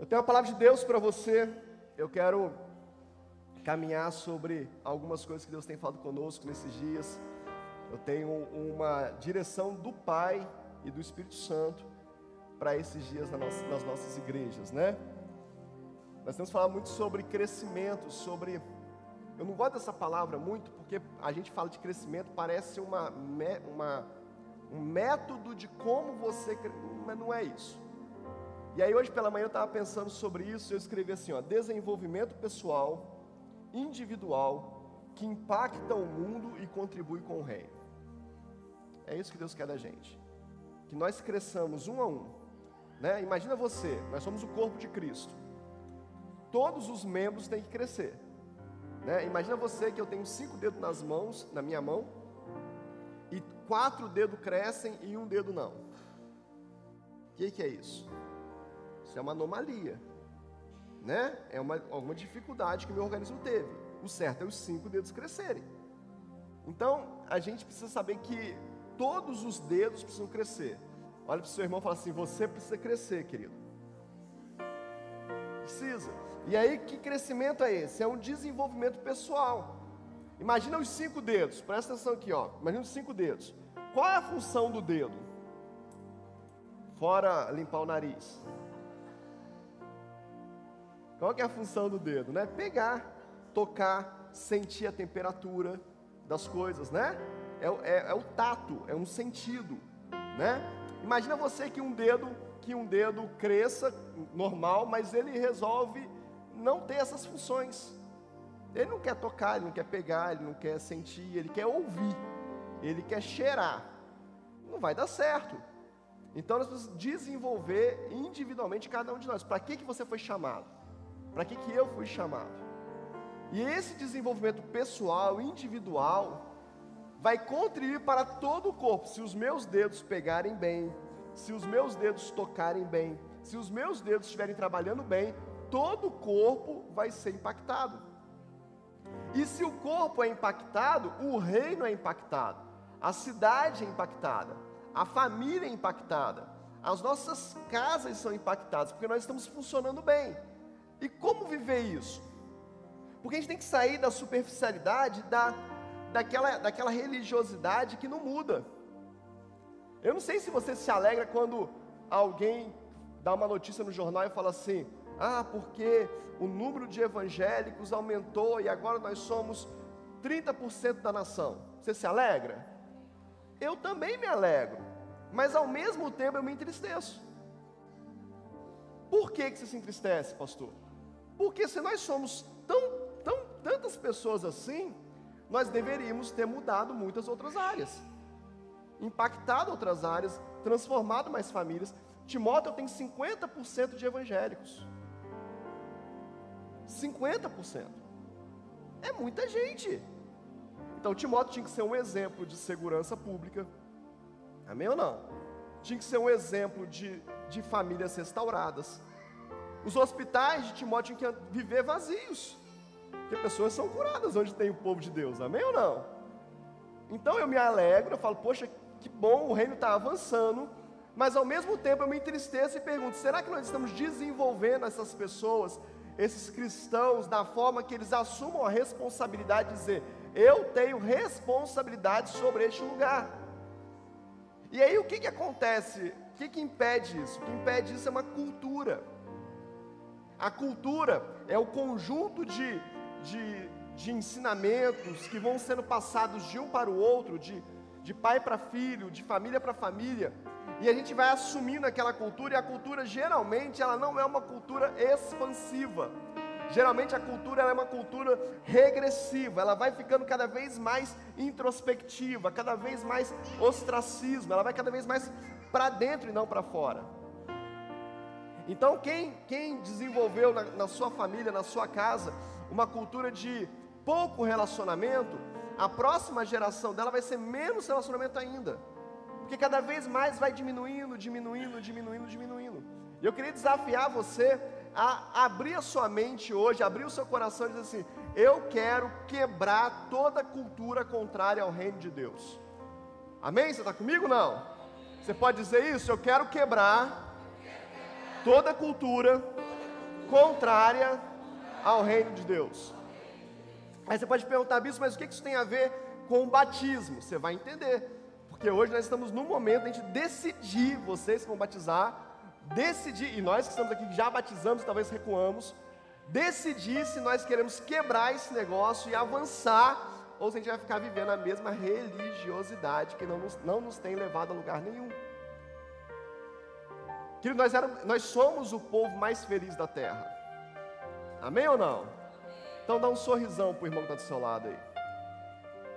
Eu tenho a palavra de Deus para você. Eu quero caminhar sobre algumas coisas que Deus tem falado conosco nesses dias. Eu tenho uma direção do Pai e do Espírito Santo para esses dias nas nossas igrejas, né? Nós temos falado muito sobre crescimento, sobre. Eu não gosto dessa palavra muito, porque a gente fala de crescimento, parece uma, uma um método de como você. Mas não é isso. E aí hoje pela manhã eu estava pensando sobre isso, eu escrevi assim, ó, desenvolvimento pessoal, individual, que impacta o mundo e contribui com o reino. É isso que Deus quer da gente. Que nós cresçamos um a um. Né? Imagina você, nós somos o corpo de Cristo. Todos os membros têm que crescer. Né? Imagina você que eu tenho cinco dedos nas mãos, na minha mão, e quatro dedos crescem e um dedo não. O que, que é isso? Isso é uma anomalia. Né? É uma, alguma dificuldade que o meu organismo teve. O certo é os cinco dedos crescerem. Então, a gente precisa saber que todos os dedos precisam crescer. Olha para o seu irmão e fala assim: você precisa crescer, querido. Precisa. E aí, que crescimento é esse? É um desenvolvimento pessoal. Imagina os cinco dedos, presta atenção aqui, ó. Imagina os cinco dedos. Qual é a função do dedo? Fora limpar o nariz. Qual é a função do dedo? Né? Pegar, tocar, sentir a temperatura das coisas, né? É, é, é o tato, é um sentido, né? Imagina você que um dedo, que um dedo cresça normal, mas ele resolve não ter essas funções. Ele não quer tocar, ele não quer pegar, ele não quer sentir, ele quer ouvir, ele quer cheirar. Não vai dar certo. Então nós precisamos desenvolver individualmente cada um de nós. Para que, que você foi chamado? Para que, que eu fui chamado? E esse desenvolvimento pessoal, individual, vai contribuir para todo o corpo. Se os meus dedos pegarem bem, se os meus dedos tocarem bem, se os meus dedos estiverem trabalhando bem, todo o corpo vai ser impactado. E se o corpo é impactado, o reino é impactado, a cidade é impactada, a família é impactada, as nossas casas são impactadas, porque nós estamos funcionando bem. E como viver isso? Porque a gente tem que sair da superficialidade, da, daquela, daquela religiosidade que não muda. Eu não sei se você se alegra quando alguém dá uma notícia no jornal e fala assim: ah, porque o número de evangélicos aumentou e agora nós somos 30% da nação. Você se alegra? Eu também me alegro, mas ao mesmo tempo eu me entristeço. Por que, que você se entristece, pastor? Porque se nós somos tão, tão, tantas pessoas assim, nós deveríamos ter mudado muitas outras áreas, impactado outras áreas, transformado mais famílias. Timóteo tem 50% de evangélicos. 50%. É muita gente. Então Timóteo tinha que ser um exemplo de segurança pública. Amém ou não? Tinha que ser um exemplo de, de famílias restauradas. Os hospitais de Timóteo tinham que viver vazios, porque pessoas são curadas onde tem o povo de Deus, amém ou não? Então eu me alegro, eu falo, poxa, que bom, o reino está avançando, mas ao mesmo tempo eu me entristeço e pergunto: será que nós estamos desenvolvendo essas pessoas, esses cristãos, da forma que eles assumam a responsabilidade de dizer, eu tenho responsabilidade sobre este lugar? E aí o que, que acontece? O que, que impede isso? O que impede isso é uma cultura. A cultura é o conjunto de, de, de ensinamentos que vão sendo passados de um para o outro, de, de pai para filho, de família para família, e a gente vai assumindo aquela cultura, e a cultura geralmente ela não é uma cultura expansiva. Geralmente a cultura é uma cultura regressiva, ela vai ficando cada vez mais introspectiva, cada vez mais ostracismo, ela vai cada vez mais para dentro e não para fora. Então, quem, quem desenvolveu na, na sua família, na sua casa, uma cultura de pouco relacionamento, a próxima geração dela vai ser menos relacionamento ainda. Porque cada vez mais vai diminuindo, diminuindo, diminuindo, diminuindo. E eu queria desafiar você a abrir a sua mente hoje, abrir o seu coração e dizer assim: eu quero quebrar toda cultura contrária ao reino de Deus. Amém? Você está comigo? Não? Você pode dizer isso? Eu quero quebrar toda cultura contrária ao reino de Deus. Aí você pode perguntar, bispo, mas o que isso tem a ver com o batismo? Você vai entender. Porque hoje nós estamos no momento de decidir, vocês que vão batizar, decidir, e nós que estamos aqui já batizamos, talvez recuamos, decidir se nós queremos quebrar esse negócio e avançar, ou se a gente vai ficar vivendo a mesma religiosidade que não nos, não nos tem levado a lugar nenhum. Querido, nós, éramos, nós somos o povo mais feliz da terra. Amém ou não? Então dá um sorrisão para o irmão que está do seu lado aí.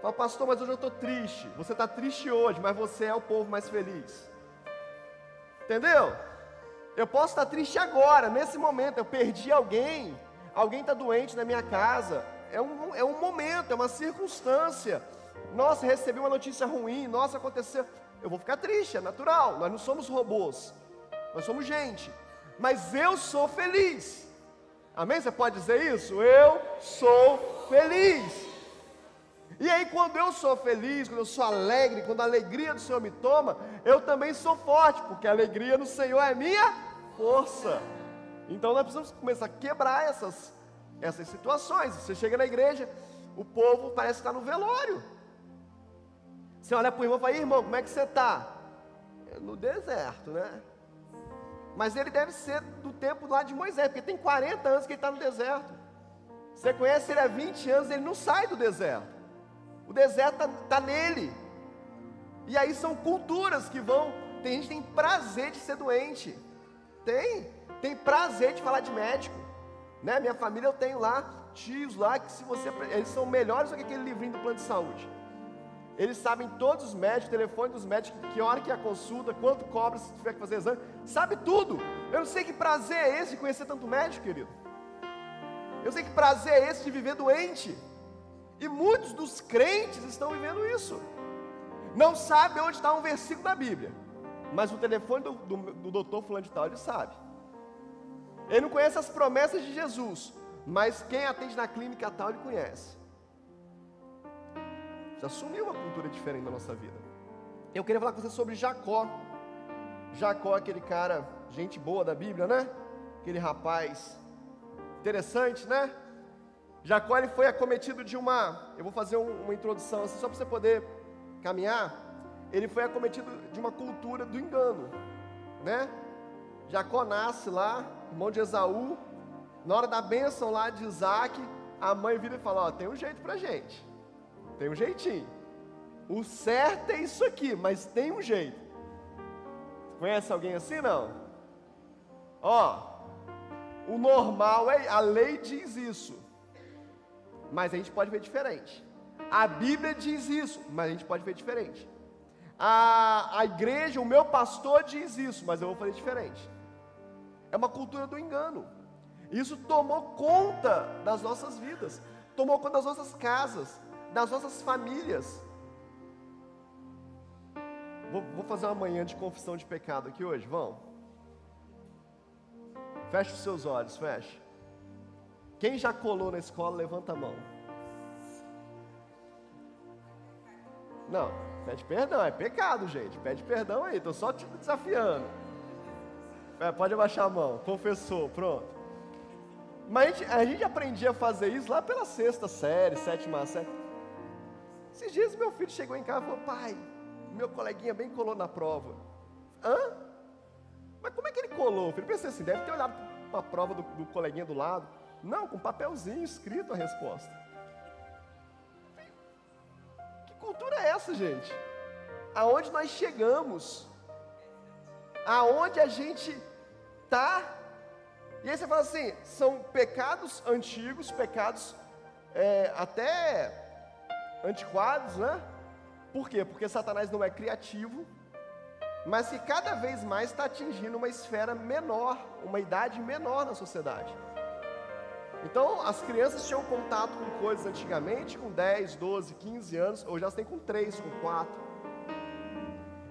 Fala, pastor, mas hoje eu estou triste. Você está triste hoje, mas você é o povo mais feliz. Entendeu? Eu posso estar triste agora, nesse momento. Eu perdi alguém, alguém está doente na minha casa. É um, é um momento, é uma circunstância. Nossa, recebi uma notícia ruim, nossa, aconteceu. Eu vou ficar triste, é natural. Nós não somos robôs, nós somos gente. Mas eu sou feliz. Amém? Você pode dizer isso? Eu sou feliz. E aí, quando eu sou feliz, quando eu sou alegre, quando a alegria do Senhor me toma, eu também sou forte, porque a alegria no Senhor é minha força. Então, nós precisamos começar a quebrar essas, essas situações. Você chega na igreja, o povo parece estar no velório. Você olha para o irmão e fala: irmão, como é que você está? É no deserto, né? Mas ele deve ser do tempo lá de Moisés, porque tem 40 anos que ele está no deserto. Você conhece ele há 20 anos, ele não sai do deserto. O deserto está tá nele. E aí são culturas que vão. Tem gente que tem prazer de ser doente. Tem. Tem prazer de falar de médico. Né? Minha família eu tenho lá tios lá que se você. Eles são melhores do que aquele livrinho do plano de saúde. Eles sabem todos os médicos, telefone dos médicos, que hora que é a consulta, quanto cobra se tiver que fazer exame, sabe tudo. Eu não sei que prazer é esse de conhecer tanto médico, querido. Eu sei que prazer é esse de viver doente. E muitos dos crentes estão vivendo isso. Não sabe onde está um versículo da Bíblia, mas o telefone do, do, do doutor fulano de tal, ele sabe. Ele não conhece as promessas de Jesus, mas quem atende na clínica tal, ele conhece. Já assumiu uma cultura diferente da nossa vida. Eu queria falar com você sobre Jacó. Jacó, aquele cara, gente boa da Bíblia, né? Aquele rapaz interessante, né? Jacó ele foi acometido de uma, eu vou fazer um, uma introdução assim, só para você poder caminhar. Ele foi acometido de uma cultura do engano, né? Jacó nasce lá, irmão de Esaú. Na hora da bênção lá de Isaac, a mãe vira e fala: Ó, tem um jeito para gente, tem um jeitinho. O certo é isso aqui, mas tem um jeito. Conhece alguém assim não? Ó, o normal é, a lei diz isso mas a gente pode ver diferente. A Bíblia diz isso, mas a gente pode ver diferente. A, a igreja, o meu pastor diz isso, mas eu vou fazer diferente. É uma cultura do engano. Isso tomou conta das nossas vidas, tomou conta das nossas casas, das nossas famílias. Vou, vou fazer uma manhã de confissão de pecado aqui hoje, vão? Feche os seus olhos, feche. Quem já colou na escola, levanta a mão. Não, pede perdão, é pecado, gente. Pede perdão aí, estou só te desafiando. É, pode abaixar a mão, confessou, pronto. Mas a gente, a gente aprendia a fazer isso lá pela sexta série, sétima série. Esses dias meu filho chegou em casa e falou: Pai, meu coleguinha bem colou na prova. Hã? Mas como é que ele colou? Eu pensei assim: deve ter olhado para a prova do, do coleguinha do lado. Não, com papelzinho escrito a resposta. Que cultura é essa, gente? Aonde nós chegamos? Aonde a gente está? E aí você fala assim: são pecados antigos, pecados é, até antiquados, né? Por quê? Porque Satanás não é criativo, mas que cada vez mais está atingindo uma esfera menor, uma idade menor na sociedade. Então, as crianças tinham contato com coisas antigamente com 10, 12, 15 anos, hoje elas têm com 3, com 4.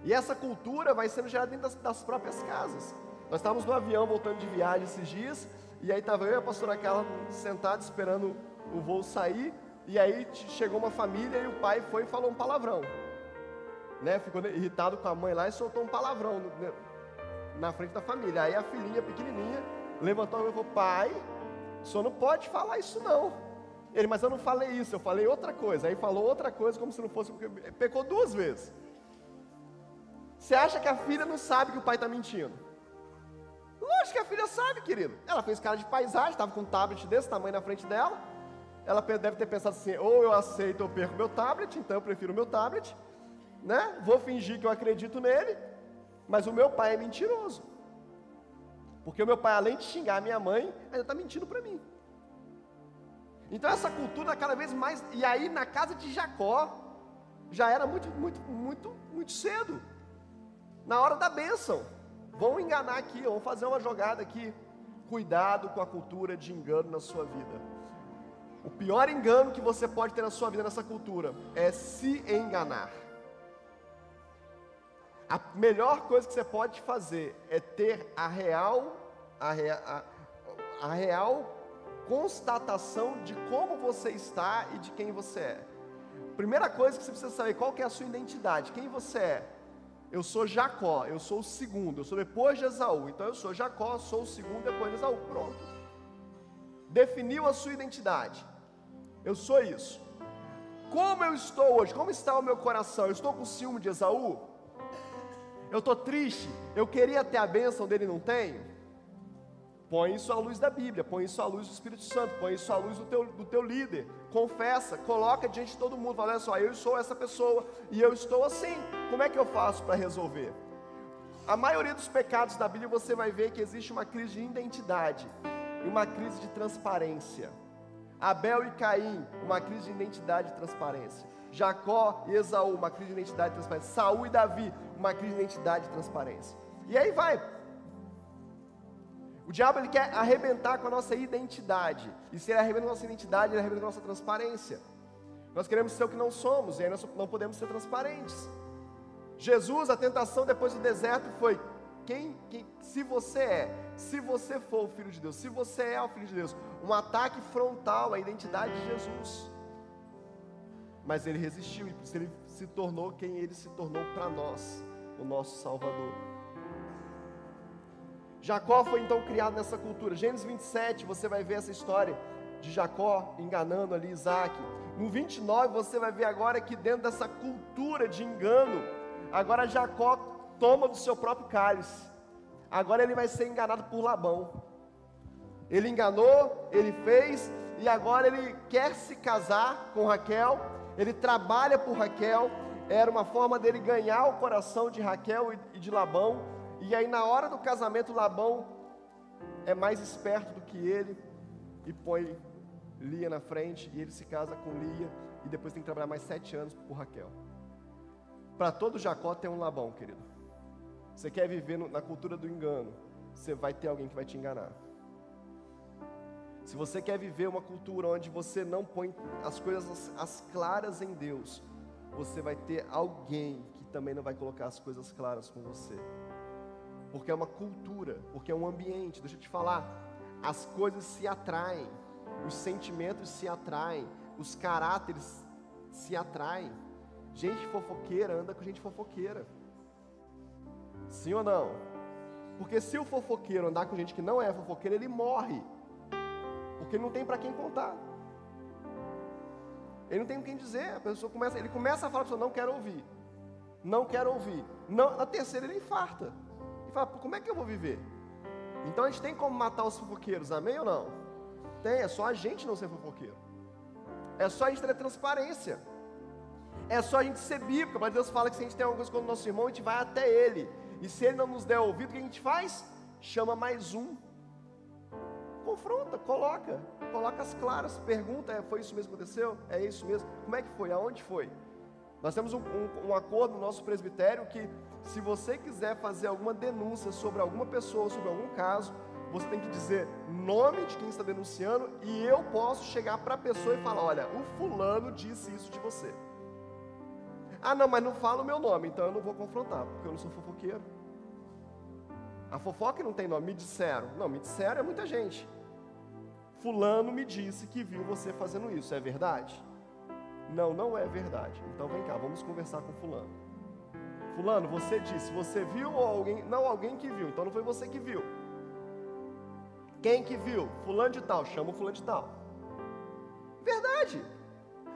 E essa cultura vai sendo gerada dentro das, das próprias casas. Nós estávamos no avião voltando de viagem esses dias, e aí estava eu e a pastora Carla sentados esperando o voo sair, e aí chegou uma família e o pai foi e falou um palavrão. Né? Ficou irritado com a mãe lá e soltou um palavrão no, na frente da família. Aí a filhinha pequenininha levantou a mão e falou: Pai, o senhor não pode falar isso não. Ele, mas eu não falei isso, eu falei outra coisa. Aí falou outra coisa como se não fosse, pecou duas vezes. Você acha que a filha não sabe que o pai está mentindo? Lógico que a filha sabe, querido. Ela fez cara de paisagem, estava com um tablet desse tamanho na frente dela. Ela deve ter pensado assim: ou eu aceito ou perco meu tablet, então eu prefiro meu tablet. Né? Vou fingir que eu acredito nele, mas o meu pai é mentiroso. Porque o meu pai, além de xingar a minha mãe, ainda está mentindo para mim. Então essa cultura cada vez mais. E aí na casa de Jacó, já era muito, muito, muito, muito cedo. Na hora da bênção. Vão enganar aqui, vão fazer uma jogada aqui. Cuidado com a cultura de engano na sua vida. O pior engano que você pode ter na sua vida nessa cultura é se enganar. A melhor coisa que você pode fazer é ter a real, a, a, a real constatação de como você está e de quem você é. Primeira coisa que você precisa saber, qual que é a sua identidade, quem você é. Eu sou Jacó, eu sou o segundo, eu sou depois de Esaú. Então eu sou Jacó, sou o segundo depois de Esaú. Pronto. Definiu a sua identidade. Eu sou isso. Como eu estou hoje? Como está o meu coração? Eu estou com ciúme de Esaú? Eu estou triste? Eu queria ter a bênção dele não tenho? Põe isso à luz da Bíblia, põe isso à luz do Espírito Santo, põe isso à luz do teu, do teu líder. Confessa, coloca diante de todo mundo, fala, olha só, eu sou essa pessoa e eu estou assim. Como é que eu faço para resolver? A maioria dos pecados da Bíblia você vai ver que existe uma crise de identidade e uma crise de transparência. Abel e Caim, uma crise de identidade e transparência. Jacó e Esaú, uma crise de identidade e transparência. Saul e Davi, uma crise de identidade e transparência. E aí vai. O diabo ele quer arrebentar com a nossa identidade. E se ele arrebenta com a nossa identidade, ele arrebenta com a nossa transparência. Nós queremos ser o que não somos, e aí nós não podemos ser transparentes. Jesus, a tentação depois do deserto foi: quem, quem, se você é, se você for o filho de Deus, se você é o filho de Deus, um ataque frontal à identidade de Jesus. Mas ele resistiu e por isso ele se tornou quem ele se tornou para nós, o nosso Salvador. Jacó foi então criado nessa cultura. Gênesis 27, você vai ver essa história de Jacó enganando ali Isaac. No 29, você vai ver agora que dentro dessa cultura de engano, agora Jacó toma do seu próprio cálice. Agora ele vai ser enganado por Labão. Ele enganou, ele fez, e agora ele quer se casar com Raquel. Ele trabalha por Raquel. Era uma forma dele ganhar o coração de Raquel e de Labão. E aí, na hora do casamento, Labão é mais esperto do que ele e põe Lia na frente. E ele se casa com Lia. E depois tem que trabalhar mais sete anos por Raquel. Para todo Jacó tem um Labão, querido. Você quer viver na cultura do engano, você vai ter alguém que vai te enganar. Se você quer viver uma cultura onde você não põe as coisas as claras em Deus, você vai ter alguém que também não vai colocar as coisas claras com você. Porque é uma cultura, porque é um ambiente. Deixa eu te falar, as coisas se atraem, os sentimentos se atraem, os caráteres se atraem. Gente fofoqueira anda com gente fofoqueira. Sim ou não? Porque se o fofoqueiro andar com gente que não é fofoqueiro, ele morre. Porque ele não tem para quem contar. Ele não tem com quem dizer. A pessoa começa, ele começa a falar a pessoa, não quero ouvir. Não quero ouvir. Não, na terceira ele infarta. E fala, como é que eu vou viver? Então a gente tem como matar os fofoqueiros, amém ou não? Tem, é só a gente não ser fofoqueiro. É só a gente ter transparência. É só a gente ser bíblico. Mas Deus fala que se a gente tem alguma coisa com o nosso irmão, a gente vai até ele. E se ele não nos der ouvido, o que a gente faz? Chama mais um. Confronta, coloca, coloca as claras, pergunta, é, foi isso mesmo que aconteceu? É isso mesmo? Como é que foi? Aonde foi? Nós temos um, um, um acordo no nosso presbitério que se você quiser fazer alguma denúncia sobre alguma pessoa, sobre algum caso, você tem que dizer nome de quem está denunciando e eu posso chegar para a pessoa e falar: olha, o fulano disse isso de você. Ah, não, mas não fala o meu nome, então eu não vou confrontar, porque eu não sou fofoqueiro. A fofoca não tem nome, me disseram. Não, me disseram é muita gente. Fulano me disse que viu você fazendo isso, é verdade? Não, não é verdade. Então vem cá, vamos conversar com fulano. Fulano, você disse, você viu ou alguém? Não, alguém que viu, então não foi você que viu. Quem que viu? Fulano de tal, chama o fulano de tal. Verdade.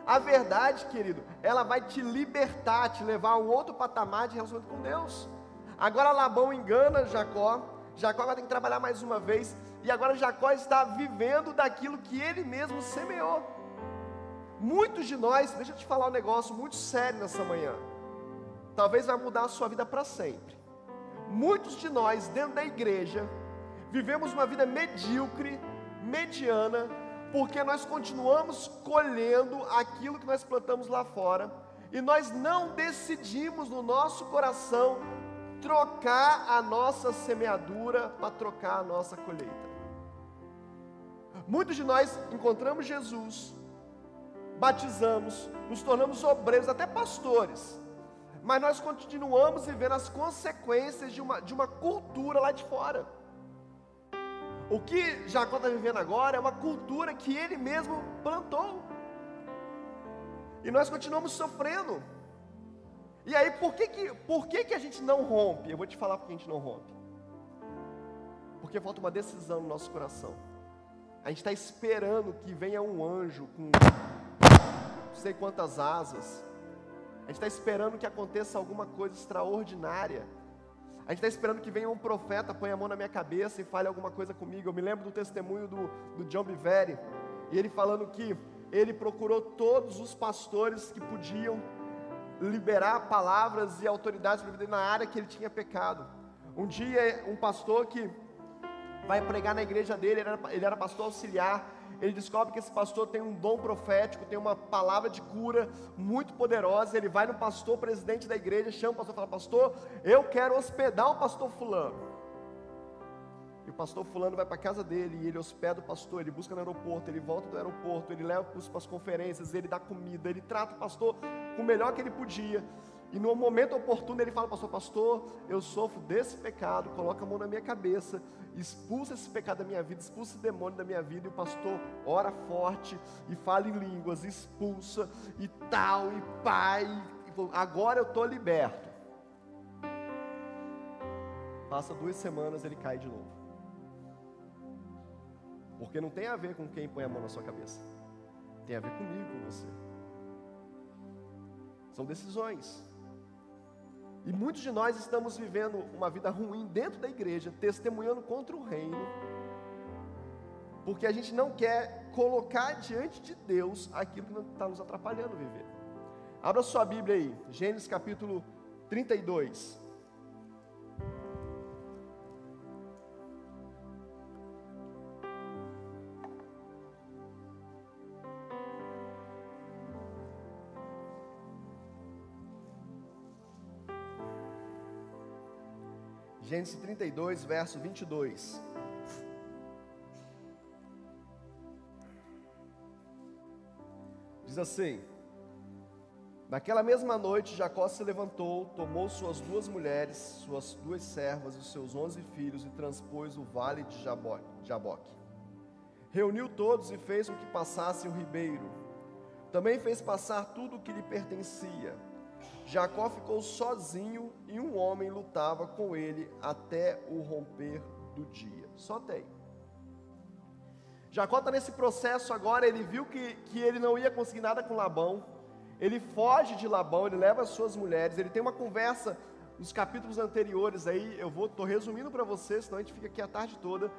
A verdade, querido, ela vai te libertar, te levar a um outro patamar de relacionamento com Deus. Agora Labão engana Jacó, Jacó vai ter que trabalhar mais uma vez, e agora Jacó está vivendo daquilo que ele mesmo semeou. Muitos de nós, deixa eu te falar um negócio muito sério nessa manhã, talvez vai mudar a sua vida para sempre. Muitos de nós, dentro da igreja, vivemos uma vida medíocre, mediana, porque nós continuamos colhendo aquilo que nós plantamos lá fora, e nós não decidimos no nosso coração trocar a nossa semeadura para trocar a nossa colheita. Muitos de nós encontramos Jesus, batizamos, nos tornamos obreiros, até pastores, mas nós continuamos vivendo as consequências de uma, de uma cultura lá de fora. O que Jacó está vivendo agora é uma cultura que ele mesmo plantou. E nós continuamos sofrendo. E aí, por que, que, por que, que a gente não rompe? Eu vou te falar por que a gente não rompe. Porque falta uma decisão no nosso coração. A gente está esperando que venha um anjo com não sei quantas asas. A gente está esperando que aconteça alguma coisa extraordinária. A gente está esperando que venha um profeta, põe a mão na minha cabeça e fale alguma coisa comigo. Eu me lembro do testemunho do, do John Biveri, e ele falando que ele procurou todos os pastores que podiam liberar palavras e autoridades na área que ele tinha pecado. Um dia, um pastor que vai pregar na igreja dele, ele era, ele era pastor auxiliar, ele descobre que esse pastor tem um dom profético, tem uma palavra de cura muito poderosa. Ele vai no pastor, presidente da igreja, chama o pastor e fala: Pastor, eu quero hospedar o pastor Fulano. E o pastor Fulano vai para a casa dele e ele hospeda o pastor. Ele busca no aeroporto, ele volta do aeroporto, ele leva para as conferências, ele dá comida, ele trata o pastor com o melhor que ele podia. E no momento oportuno ele fala, pastor, pastor, eu sofro desse pecado, coloca a mão na minha cabeça, expulsa esse pecado da minha vida, expulsa esse demônio da minha vida, e o pastor ora forte e fala em línguas, expulsa e tal, e pai, agora eu estou liberto. Passa duas semanas, ele cai de novo. Porque não tem a ver com quem põe a mão na sua cabeça, tem a ver comigo, com você. São decisões. E muitos de nós estamos vivendo uma vida ruim dentro da igreja, testemunhando contra o reino, porque a gente não quer colocar diante de Deus aquilo que está nos atrapalhando viver. Abra sua Bíblia aí, Gênesis capítulo 32. Gênesis 32, verso 22. Diz assim: Naquela mesma noite, Jacó se levantou, tomou suas duas mulheres, suas duas servas e seus onze filhos e transpôs o vale de Jaboque. Reuniu todos e fez com que passassem o ribeiro. Também fez passar tudo o que lhe pertencia Jacó ficou sozinho e um homem lutava com ele até o romper do dia. Só tem. Jacó está nesse processo agora, ele viu que, que ele não ia conseguir nada com Labão, ele foge de Labão, ele leva as suas mulheres, ele tem uma conversa nos capítulos anteriores aí, eu vou, estou resumindo para vocês, senão a gente fica aqui a tarde toda.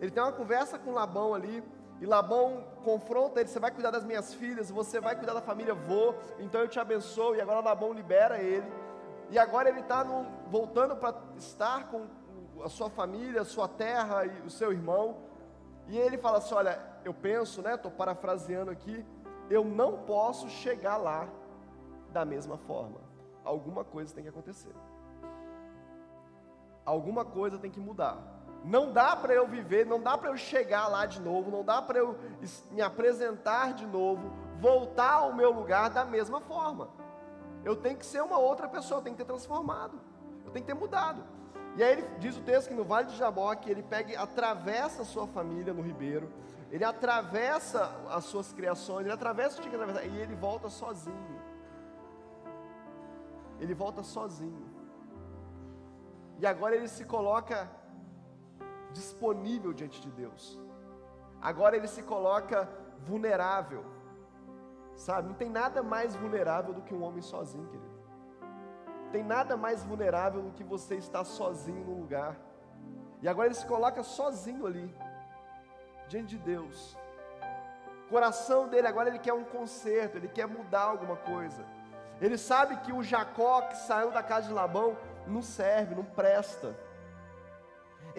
Ele tem uma conversa com Labão ali, e Labão confronta ele: Você vai cuidar das minhas filhas, você vai cuidar da família, vou, então eu te abençoo. E agora Labão libera ele. E agora ele está voltando para estar com a sua família, a sua terra e o seu irmão. E ele fala assim: Olha, eu penso, né? Estou parafraseando aqui. Eu não posso chegar lá da mesma forma. Alguma coisa tem que acontecer. Alguma coisa tem que mudar. Não dá para eu viver, não dá para eu chegar lá de novo, não dá para eu me apresentar de novo, voltar ao meu lugar da mesma forma. Eu tenho que ser uma outra pessoa, eu tenho que ter transformado, eu tenho que ter mudado. E aí ele diz o texto que no Vale de Jaboque ele pega, atravessa a sua família no ribeiro, ele atravessa as suas criações, ele atravessa o que tinha que atravessar, e ele volta sozinho. Ele volta sozinho. E agora ele se coloca disponível diante de Deus. Agora ele se coloca vulnerável. Sabe? Não tem nada mais vulnerável do que um homem sozinho, querido. Tem nada mais vulnerável do que você estar sozinho no lugar. E agora ele se coloca sozinho ali, diante de Deus. O coração dele agora ele quer um conserto, ele quer mudar alguma coisa. Ele sabe que o Jacó que saiu da casa de Labão não serve, não presta.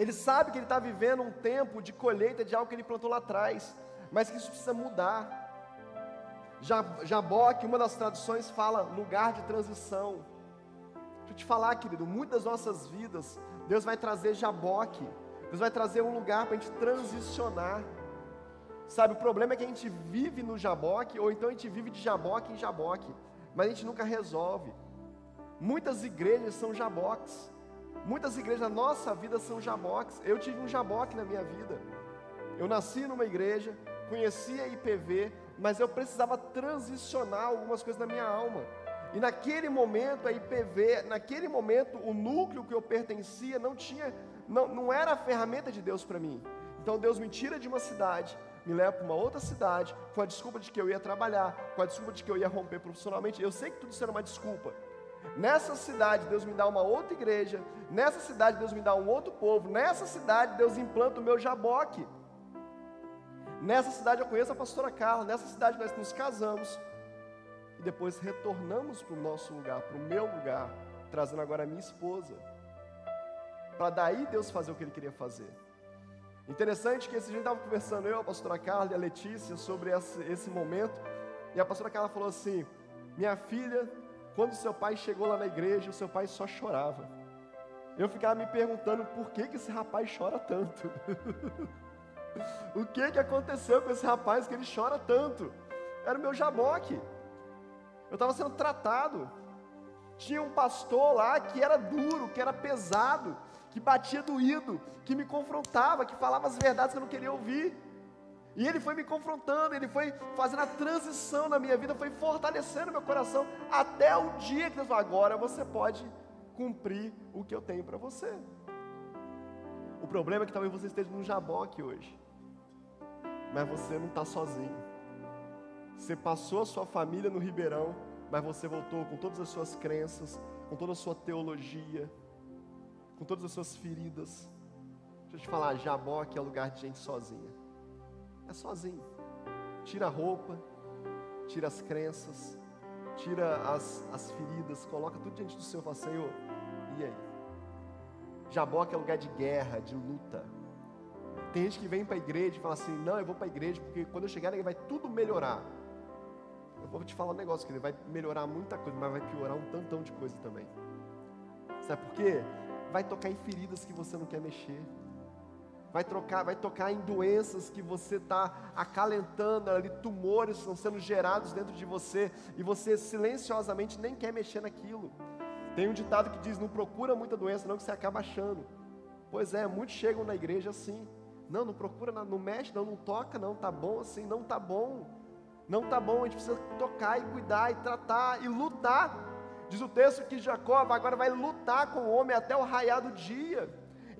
Ele sabe que ele está vivendo um tempo de colheita de algo que ele plantou lá atrás, mas que isso precisa mudar. Jaboque, uma das traduções, fala lugar de transição. Deixa eu te falar, querido, muitas nossas vidas, Deus vai trazer Jaboque, Deus vai trazer um lugar para a gente transicionar. Sabe, o problema é que a gente vive no Jaboque, ou então a gente vive de Jaboque em Jaboque, mas a gente nunca resolve. Muitas igrejas são Jaboques, muitas igrejas na nossa vida são Jaboques. Eu tive um Jaboque na minha vida. Eu nasci numa igreja, conhecia IPV, mas eu precisava transicionar algumas coisas na minha alma. E naquele momento a IPV, naquele momento o núcleo que eu pertencia não tinha, não, não era a ferramenta de Deus para mim. Então Deus me tira de uma cidade, me leva para uma outra cidade, com a desculpa de que eu ia trabalhar, com a desculpa de que eu ia romper profissionalmente. Eu sei que tudo isso era uma desculpa. Nessa cidade Deus me dá uma outra igreja, nessa cidade Deus me dá um outro povo, nessa cidade Deus implanta o meu jaboque. Nessa cidade eu conheço a pastora Carla, nessa cidade nós nos casamos e depois retornamos para o nosso lugar, para o meu lugar, trazendo agora a minha esposa. Para daí Deus fazer o que Ele queria fazer. Interessante que esse dia estava conversando eu, a pastora Carla e a Letícia sobre esse, esse momento, e a pastora Carla falou assim: Minha filha, quando seu pai chegou lá na igreja, o seu pai só chorava. Eu ficava me perguntando por que, que esse rapaz chora tanto. o que que aconteceu com esse rapaz que ele chora tanto? Era o meu jaboque. Eu estava sendo tratado. Tinha um pastor lá que era duro, que era pesado, que batia doído, que me confrontava, que falava as verdades que eu não queria ouvir. E ele foi me confrontando, ele foi fazendo a transição na minha vida, foi fortalecendo meu coração, até o dia que Deus falou: agora você pode cumprir o que eu tenho para você. O problema é que talvez você esteja num jaboque hoje mas você não está sozinho. Você passou a sua família no Ribeirão, mas você voltou com todas as suas crenças, com toda a sua teologia, com todas as suas feridas. Deixa eu te falar, Jaboque é lugar de gente sozinha. É sozinho. Tira a roupa, tira as crenças, tira as, as feridas, coloca tudo diante do Senhor e fala, Senhor, e aí? Jaboque é lugar de guerra, de luta. Tem gente que vem para a igreja e fala assim: não, eu vou para a igreja porque quando eu chegar vai tudo melhorar. Eu vou te falar um negócio ele vai melhorar muita coisa, mas vai piorar um tantão de coisa também. Sabe por quê? Vai tocar em feridas que você não quer mexer. Vai, trocar, vai tocar em doenças que você está acalentando, ali tumores estão sendo gerados dentro de você e você silenciosamente nem quer mexer naquilo. Tem um ditado que diz: não procura muita doença, não, que você acaba achando. Pois é, muitos chegam na igreja assim. Não, não procura, não mexe, não, não toca, não, tá bom assim, não tá bom. Não tá bom, a gente precisa tocar e cuidar e tratar e lutar. Diz o texto que Jacó agora vai lutar com o homem até o raiar do dia.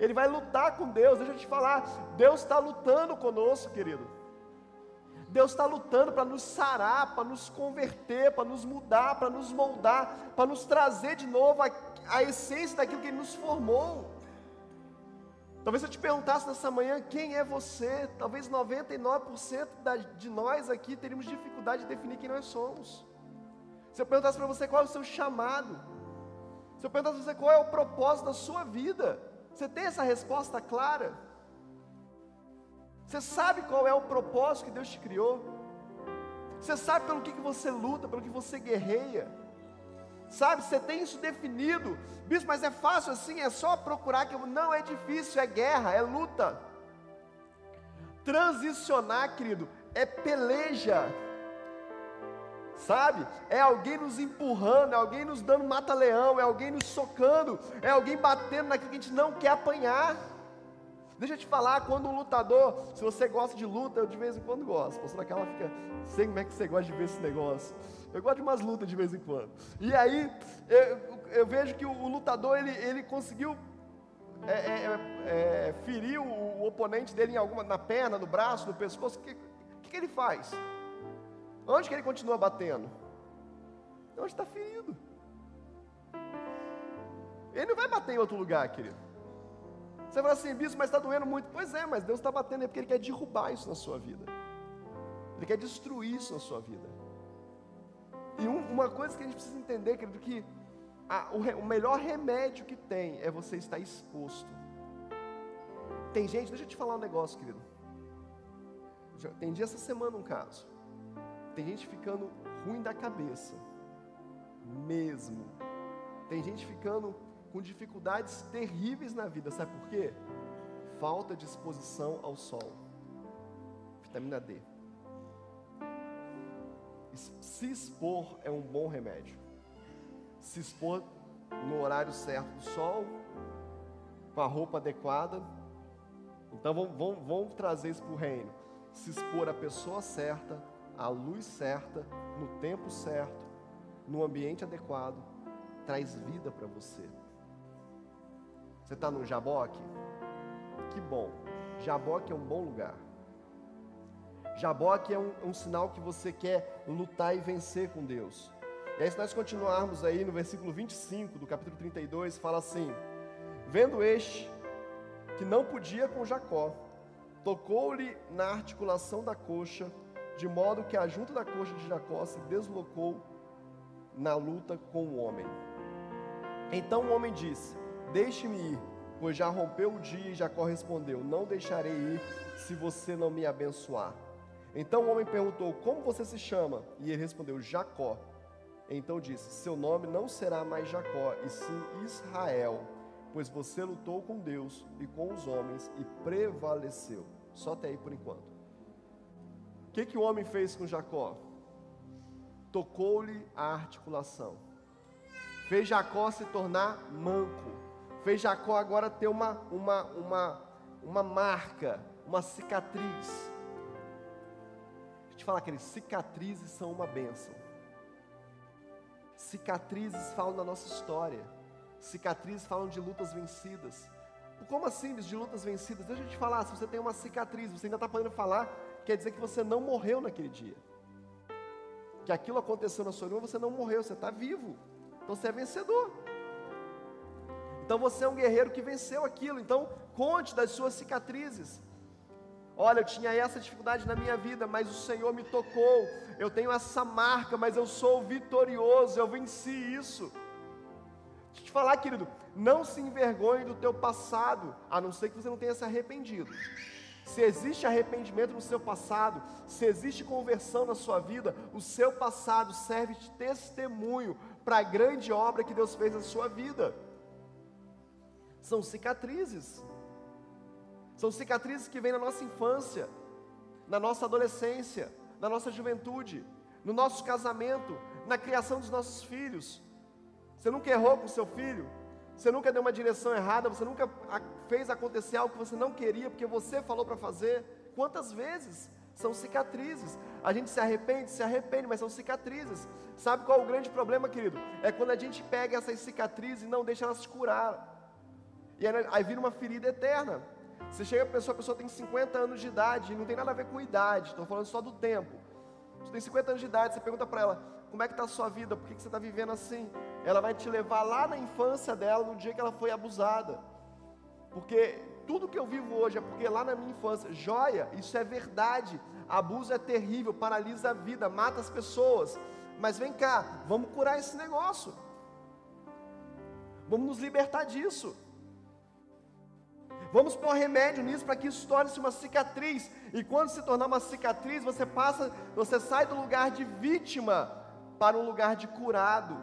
Ele vai lutar com Deus. Deixa eu te falar, Deus está lutando conosco, querido. Deus está lutando para nos sarar, para nos converter, para nos mudar, para nos moldar, para nos trazer de novo a, a essência daquilo que Ele nos formou. Talvez eu te perguntasse nessa manhã quem é você, talvez 99% de nós aqui teríamos dificuldade de definir quem nós somos. Se eu perguntasse para você qual é o seu chamado, se eu perguntasse para você qual é o propósito da sua vida, você tem essa resposta clara? Você sabe qual é o propósito que Deus te criou? Você sabe pelo que, que você luta, pelo que você guerreia? Sabe, você tem isso definido. Bispo, mas é fácil assim, é só procurar que não é difícil, é guerra, é luta. Transicionar, querido, é peleja. Sabe? É alguém nos empurrando, é alguém nos dando mata-leão, é alguém nos socando, é alguém batendo naquilo que a gente não quer apanhar. Deixa eu te falar, quando um lutador, se você gosta de luta, eu de vez em quando gosto. A pastora fica, sei como é que você gosta de ver esse negócio. Eu gosto de umas lutas de vez em quando. E aí, eu, eu vejo que o, o, lutador, ele, ele conseguiu é, é, é, é ferir o, o, oponente dele em alguma, na perna, no braço, no pescoço, o que, que, que ele faz? Onde que ele continua batendo? Onde está ferido. Ele não vai bater em outro lugar, querido. Você fala assim, bispo, mas está doendo muito. Pois é, mas Deus está batendo é porque Ele quer derrubar isso na sua vida. Ele quer destruir isso na sua vida. E um, uma coisa que a gente precisa entender, querido, que a, o, o melhor remédio que tem é você estar exposto. Tem gente, deixa eu te falar um negócio, querido. Já, tem dia essa semana um caso. Tem gente ficando ruim da cabeça. Mesmo. Tem gente ficando com dificuldades terríveis na vida. Sabe por quê? Falta de exposição ao sol. Vitamina D. Se expor é um bom remédio. Se expor no horário certo do sol, com a roupa adequada. Então vamos, vamos, vamos trazer isso para o reino. Se expor à pessoa certa, à luz certa, no tempo certo, no ambiente adequado, traz vida para você. Você está no Jaboque? Que bom. Jaboque é um bom lugar. Jaboque é um, um, sinal que você quer lutar e vencer com Deus. E aí, se nós continuarmos aí no versículo 25 do capítulo 32, fala assim: Vendo este que não podia com Jacó, tocou-lhe na articulação da coxa, de modo que a junta da coxa de Jacó se deslocou na luta com o homem. Então o homem disse: Deixe-me ir, pois já rompeu o dia. E Jacó respondeu: Não deixarei ir se você não me abençoar. Então o homem perguntou: Como você se chama? E ele respondeu: Jacó. Então disse: Seu nome não será mais Jacó, e sim Israel, pois você lutou com Deus e com os homens e prevaleceu. Só até aí por enquanto. O que, que o homem fez com Jacó? Tocou-lhe a articulação, fez Jacó se tornar manco fez Jacó agora ter uma, uma, uma, uma marca, uma cicatriz. Deixa eu te falar, que cicatrizes são uma bênção. Cicatrizes falam da nossa história. Cicatrizes falam de lutas vencidas. Como assim de lutas vencidas? Deixa eu te falar, se você tem uma cicatriz, você ainda está podendo falar, quer dizer que você não morreu naquele dia. Que aquilo aconteceu na sua vida, você não morreu, você está vivo. Então você é vencedor. Então você é um guerreiro que venceu aquilo. Então conte das suas cicatrizes. Olha, eu tinha essa dificuldade na minha vida, mas o Senhor me tocou. Eu tenho essa marca, mas eu sou vitorioso, eu venci isso. Deixa eu te falar, querido, não se envergonhe do teu passado, a não ser que você não tenha se arrependido. Se existe arrependimento no seu passado, se existe conversão na sua vida, o seu passado serve de testemunho para a grande obra que Deus fez na sua vida são cicatrizes. São cicatrizes que vêm na nossa infância, na nossa adolescência, na nossa juventude, no nosso casamento, na criação dos nossos filhos. Você nunca errou com seu filho? Você nunca deu uma direção errada? Você nunca fez acontecer algo que você não queria porque você falou para fazer? Quantas vezes? São cicatrizes. A gente se arrepende, se arrepende, mas são cicatrizes. Sabe qual é o grande problema, querido? É quando a gente pega essas cicatrizes e não deixa elas curar. E aí, aí vira uma ferida eterna. Você chega a pessoa, a pessoa tem 50 anos de idade, e não tem nada a ver com idade, estou falando só do tempo. Você tem 50 anos de idade, você pergunta para ela, como é que está a sua vida, por que, que você está vivendo assim? Ela vai te levar lá na infância dela, no dia que ela foi abusada. Porque tudo que eu vivo hoje é porque lá na minha infância, joia, isso é verdade. Abuso é terrível, paralisa a vida, mata as pessoas. Mas vem cá, vamos curar esse negócio. Vamos nos libertar disso. Vamos pôr remédio nisso para que isso torne-se uma cicatriz. E quando se tornar uma cicatriz, você passa, você sai do lugar de vítima para um lugar de curado,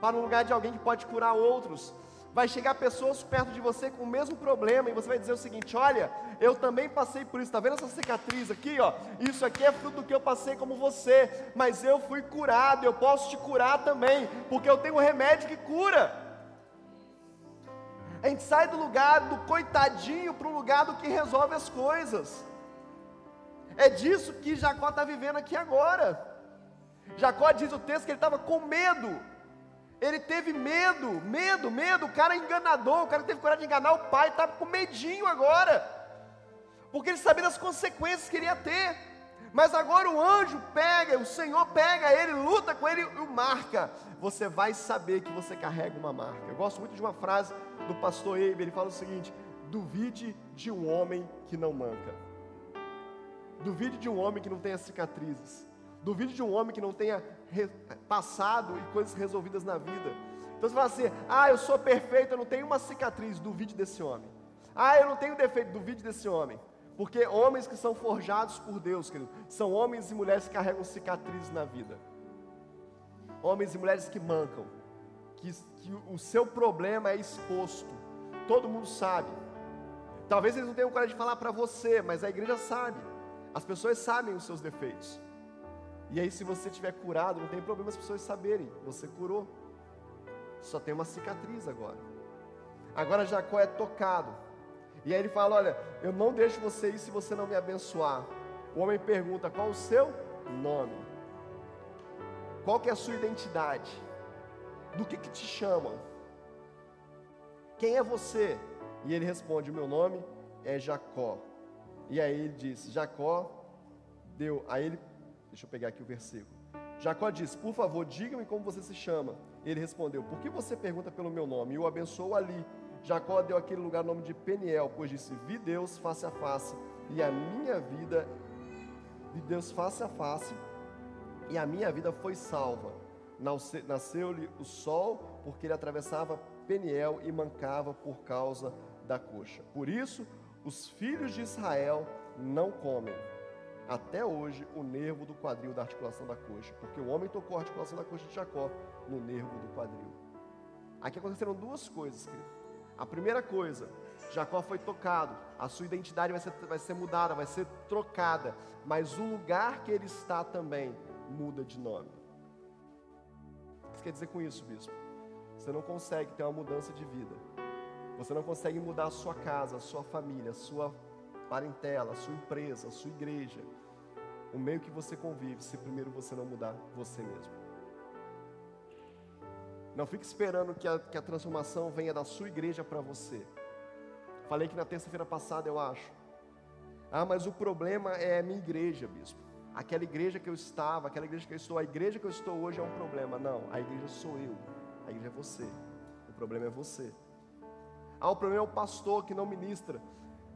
para um lugar de alguém que pode curar outros. Vai chegar pessoas perto de você com o mesmo problema e você vai dizer o seguinte: Olha, eu também passei por isso. Está vendo essa cicatriz aqui? Ó? Isso aqui é fruto do que eu passei como você, mas eu fui curado. Eu posso te curar também, porque eu tenho um remédio que cura. A gente sai do lugar do coitadinho para o lugar do que resolve as coisas. É disso que Jacó está vivendo aqui agora. Jacó diz o texto que ele estava com medo. Ele teve medo, medo, medo. O cara é enganador, o cara teve coragem de enganar o pai, estava com medinho agora, porque ele sabia das consequências que ele ia ter. Mas agora o anjo pega, o Senhor pega ele, luta com ele e o marca. Você vai saber que você carrega uma marca. Eu gosto muito de uma frase do pastor Eibe, ele fala o seguinte: duvide de um homem que não manca. Duvide de um homem que não tenha cicatrizes. Duvide de um homem que não tenha passado e coisas resolvidas na vida. Então você fala assim: ah, eu sou perfeito, eu não tenho uma cicatriz. Duvide desse homem. Ah, eu não tenho defeito. Duvide desse homem. Porque homens que são forjados por Deus, querido, são homens e mulheres que carregam cicatrizes na vida. Homens e mulheres que mancam. Que, que o seu problema é exposto. Todo mundo sabe. Talvez eles não tenham coragem de falar para você, mas a igreja sabe. As pessoas sabem os seus defeitos. E aí, se você tiver curado, não tem problema as pessoas saberem. Você curou. Só tem uma cicatriz agora. Agora Jacó é tocado. E aí ele fala: Olha, eu não deixo você ir se você não me abençoar. O homem pergunta: Qual o seu nome? Qual que é a sua identidade? Do que, que te chamam? Quem é você? E ele responde: O meu nome é Jacó. E aí ele diz: Jacó deu. Aí ele Deixa eu pegar aqui o versículo. Jacó disse: Por favor, diga-me como você se chama. Ele respondeu: Por que você pergunta pelo meu nome? E o abençoou ali. Jacó deu aquele lugar o nome de Peniel, pois disse: Vi Deus face a face, e a minha vida, vi Deus face a face, e a minha vida foi salva. Nasceu-lhe o sol, porque ele atravessava Peniel e mancava por causa da coxa. Por isso, os filhos de Israel não comem até hoje o nervo do quadril da articulação da coxa, porque o homem tocou a articulação da coxa de Jacó no nervo do quadril. Aqui aconteceram duas coisas, querido. A primeira coisa, Jacó foi tocado, a sua identidade vai ser, vai ser mudada, vai ser trocada, mas o lugar que ele está também muda de nome. O que você quer dizer com isso, bispo? Você não consegue ter uma mudança de vida. Você não consegue mudar a sua casa, a sua família, a sua parentela, sua empresa, sua igreja, o meio que você convive, se primeiro você não mudar você mesmo. Não fique esperando que a, que a transformação venha da sua igreja para você. Falei que na terça-feira passada, eu acho. Ah, mas o problema é a minha igreja, bispo. Aquela igreja que eu estava, aquela igreja que eu estou, a igreja que eu estou hoje é um problema. Não, a igreja sou eu. A igreja é você. O problema é você. Ah, o problema é o pastor que não ministra.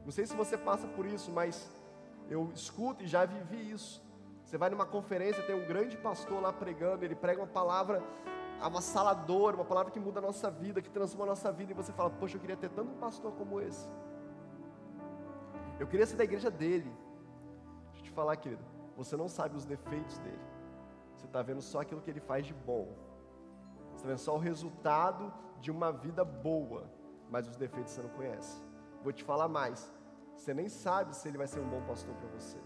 Não sei se você passa por isso, mas eu escuto e já vivi isso. Você vai numa conferência, tem um grande pastor lá pregando, ele prega uma palavra avassaladora, uma palavra que muda a nossa vida, que transforma a nossa vida, e você fala: Poxa, eu queria ter tanto um pastor como esse. Eu queria ser da igreja dele. Deixa eu te falar, querido, você não sabe os defeitos dele. Você está vendo só aquilo que ele faz de bom. Você está vendo só o resultado de uma vida boa, mas os defeitos você não conhece. Vou te falar mais. Você nem sabe se ele vai ser um bom pastor para você.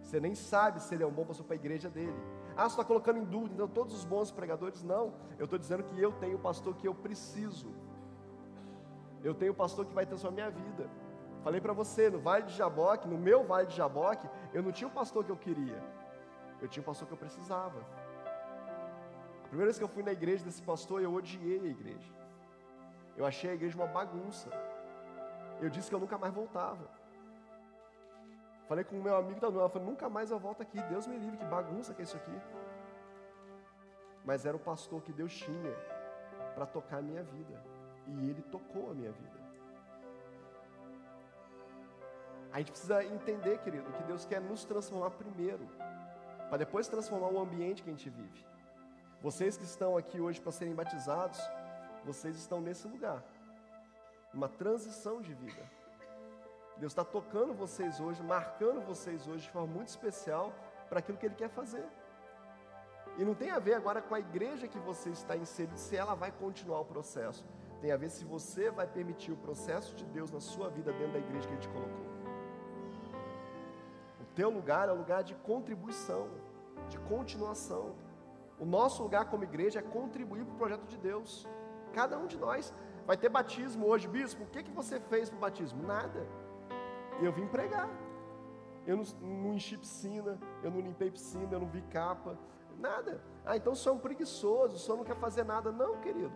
Você nem sabe se ele é um bom pastor para a igreja dele. Ah, você está colocando em dúvida, então todos os bons pregadores? Não. Eu estou dizendo que eu tenho o pastor que eu preciso. Eu tenho o pastor que vai transformar minha vida. Falei para você, no Vale de Jaboque, no meu Vale de Jaboque, eu não tinha o pastor que eu queria. Eu tinha o pastor que eu precisava. A primeira vez que eu fui na igreja desse pastor, eu odiei a igreja. Eu achei a igreja uma bagunça. Eu disse que eu nunca mais voltava. Falei com o meu amigo da noiva, falei, nunca mais eu volto aqui, Deus me livre, que bagunça que é isso aqui. Mas era o pastor que Deus tinha para tocar a minha vida. E ele tocou a minha vida. A gente precisa entender, querido, que Deus quer nos transformar primeiro, para depois transformar o ambiente que a gente vive. Vocês que estão aqui hoje para serem batizados, vocês estão nesse lugar uma transição de vida. Deus está tocando vocês hoje, marcando vocês hoje de forma muito especial para aquilo que Ele quer fazer. E não tem a ver agora com a igreja que você está inserido, se ela vai continuar o processo. Tem a ver se você vai permitir o processo de Deus na sua vida dentro da igreja que Ele te colocou. O teu lugar é o lugar de contribuição, de continuação. O nosso lugar como igreja é contribuir para o projeto de Deus. Cada um de nós. Vai ter batismo hoje, bispo. O que, que você fez para o batismo? Nada. Eu vim pregar. Eu não, não enchi piscina, eu não limpei piscina, eu não vi capa. Nada. Ah, então o senhor é um preguiçoso, o senhor não quer fazer nada. Não, querido.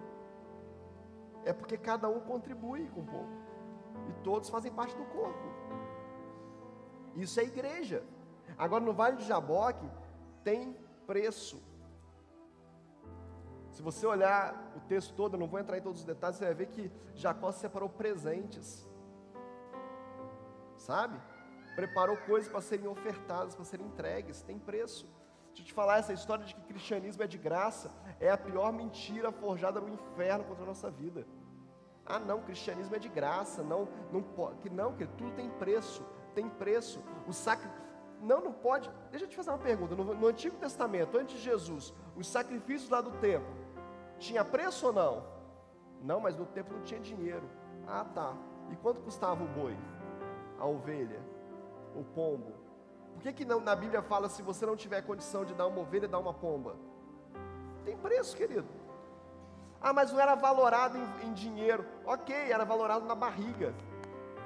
É porque cada um contribui com um pouco. E todos fazem parte do corpo. Isso é igreja. Agora no Vale de Jaboque tem preço. Se você olhar o texto todo, eu não vou entrar em todos os detalhes, você vai ver que Jacó separou presentes. Sabe? Preparou coisas para serem ofertadas, para serem entregues, tem preço. Deixa eu te falar, essa história de que cristianismo é de graça é a pior mentira forjada no inferno contra a nossa vida. Ah, não, cristianismo é de graça, não, não pode, não, que tudo tem preço, tem preço. O sacrifício não, não pode. Deixa eu te fazer uma pergunta. No, no, Antigo Testamento, antes de Jesus, os sacrifícios lá do templo, tinha preço ou não? Não, mas no templo não tinha dinheiro. Ah, tá. E quanto custava o boi? A ovelha? O pombo? Por que, que não, na Bíblia fala se você não tiver condição de dar uma ovelha, dar uma pomba? Tem preço, querido. Ah, mas não era valorado em, em dinheiro. Ok, era valorado na barriga.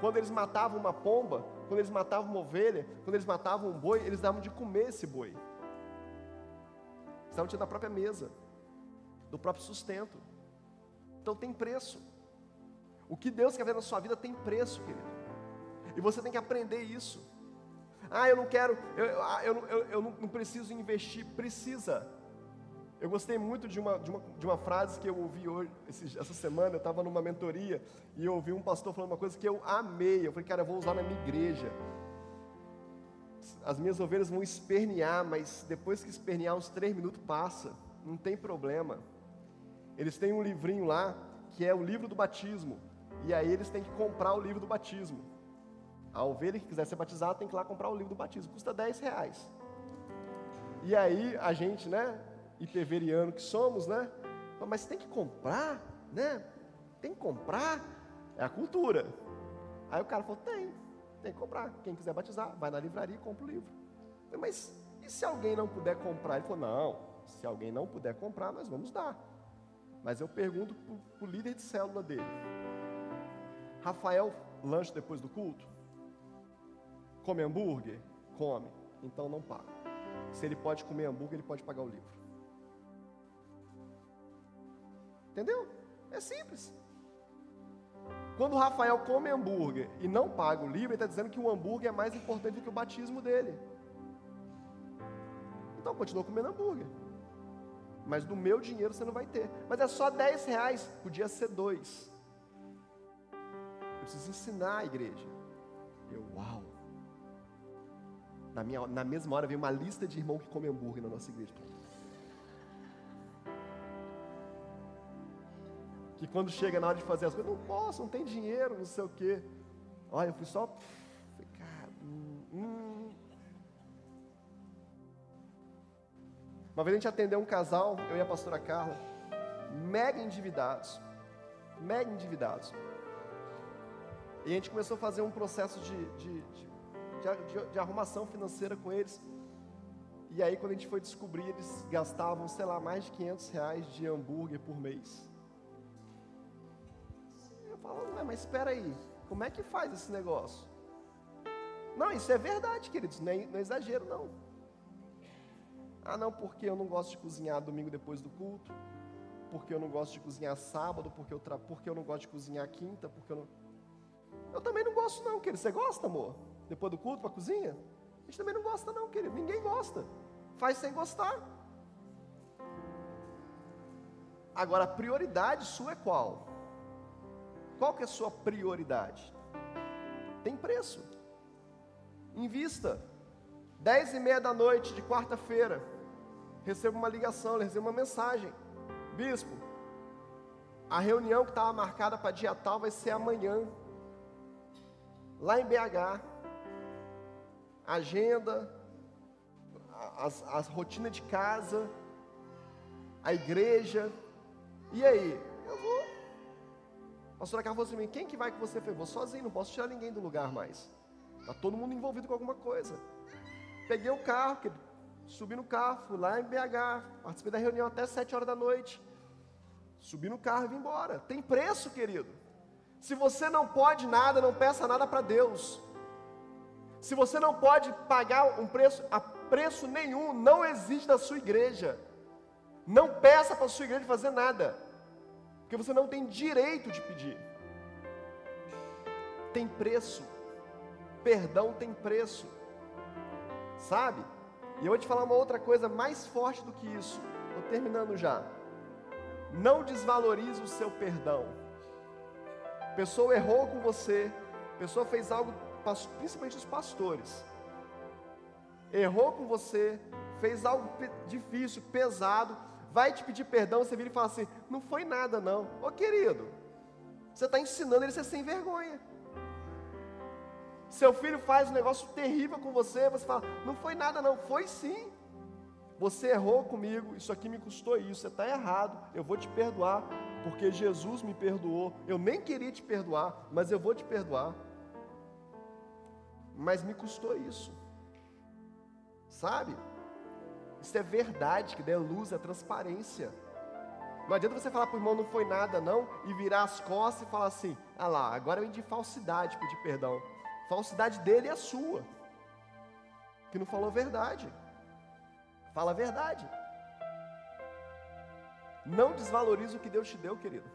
Quando eles matavam uma pomba, quando eles matavam uma ovelha, quando eles matavam um boi, eles davam de comer esse boi. Estavam tirando da própria mesa, do próprio sustento. Então tem preço. O que Deus quer ver na sua vida tem preço, querido. E você tem que aprender isso. Ah, eu não quero, eu, ah, eu, eu, eu não preciso investir. Precisa. Eu gostei muito de uma, de uma, de uma frase que eu ouvi hoje, essa semana. Eu estava numa mentoria e eu ouvi um pastor falando uma coisa que eu amei. Eu falei, cara, eu vou usar na minha igreja. As minhas ovelhas vão espernear, mas depois que espernear, uns três minutos passa. Não tem problema. Eles têm um livrinho lá que é o livro do batismo. E aí eles têm que comprar o livro do batismo. A ovelha que quiser ser batizada tem que ir lá comprar o livro do batismo. Custa 10 reais. E aí a gente, né? ipeveriano que somos, né? Mas tem que comprar, né? Tem que comprar. É a cultura. Aí o cara falou: tem, tem que comprar. Quem quiser batizar, vai na livraria e compra o livro. Falei, Mas e se alguém não puder comprar? Ele falou: não, se alguém não puder comprar, nós vamos dar. Mas eu pergunto para o líder de célula dele: Rafael, lanche depois do culto? Come hambúrguer? Come. Então não paga. Se ele pode comer hambúrguer, ele pode pagar o livro. Entendeu? É simples. Quando o Rafael come hambúrguer e não paga o livro, ele está dizendo que o hambúrguer é mais importante do que o batismo dele. Então continua comendo hambúrguer. Mas do meu dinheiro você não vai ter. Mas é só 10 reais, podia ser dois. Eu preciso ensinar a igreja. Eu, uau. Na, minha, na mesma hora veio uma lista de irmãos que comem hambúrguer na nossa igreja. que quando chega na hora de fazer as coisas, não posso, não tem dinheiro, não sei o quê. Olha, eu fui só. Cara, hum, hum. Uma vez a gente atendeu um casal, eu e a pastora Carla, mega endividados. Mega endividados. E a gente começou a fazer um processo de, de, de, de, arrumação financeira com eles. E aí, quando a gente foi descobrir, eles gastavam, sei lá, mais de 500 reais de hambúrguer por mês. Fala, mas espera aí, como é que faz esse negócio? Não, isso é verdade, queridos, não é, não é exagero, não. Ah, não, porque eu não gosto de cozinhar domingo depois do culto, porque eu não gosto de cozinhar sábado, porque eu, tra... porque eu não gosto de cozinhar quinta, porque eu não. Eu também não gosto, não, querido. Você gosta, amor? Depois do culto para cozinha? A gente também não gosta, não, querido. Ninguém gosta. Faz sem gostar. Agora, a prioridade sua é qual? Qual que é a sua prioridade? Tem preço. Invista. Dez e meia da noite de quarta-feira, recebo uma ligação, recebo uma mensagem. Bispo, a reunião que estava marcada para dia tal vai ser amanhã, lá em BH. Agenda, as, as rotinas de casa, a igreja. E aí? Eu vou pastora Carla falou assim: quem que vai com você? Falei, vou sozinho, não posso tirar ninguém do lugar mais. Está todo mundo envolvido com alguma coisa. Peguei o carro, subi no carro, fui lá em BH, participei da reunião até 7 horas da noite. Subi no carro e vim embora. Tem preço, querido. Se você não pode nada, não peça nada para Deus. Se você não pode pagar um preço, a preço nenhum, não existe na sua igreja. Não peça para a sua igreja fazer nada, porque você não tem direito de pedir. Tem preço, perdão tem preço, sabe? E eu vou te falar uma outra coisa mais forte do que isso, estou terminando já. Não desvalorize o seu perdão. A pessoa errou com você, a pessoa fez algo, principalmente os pastores, errou com você, fez algo difícil, pesado, vai te pedir perdão, você vira e fala assim: não foi nada, não. Ô querido, você está ensinando ele a ser sem vergonha. Seu filho faz um negócio terrível com você, você fala: não foi nada, não. Foi sim. Você errou comigo, isso aqui me custou isso, você está errado, eu vou te perdoar, porque Jesus me perdoou. Eu nem queria te perdoar, mas eu vou te perdoar. Mas me custou isso, sabe? Isso é verdade, que dê luz, é transparência. Não adianta você falar para o irmão não foi nada, não, e virar as costas e falar assim: ah lá, agora eu de falsidade pedir perdão. Falsidade dele é a sua, que não falou verdade. Fala a verdade. Não desvalorize o que Deus te deu, querido.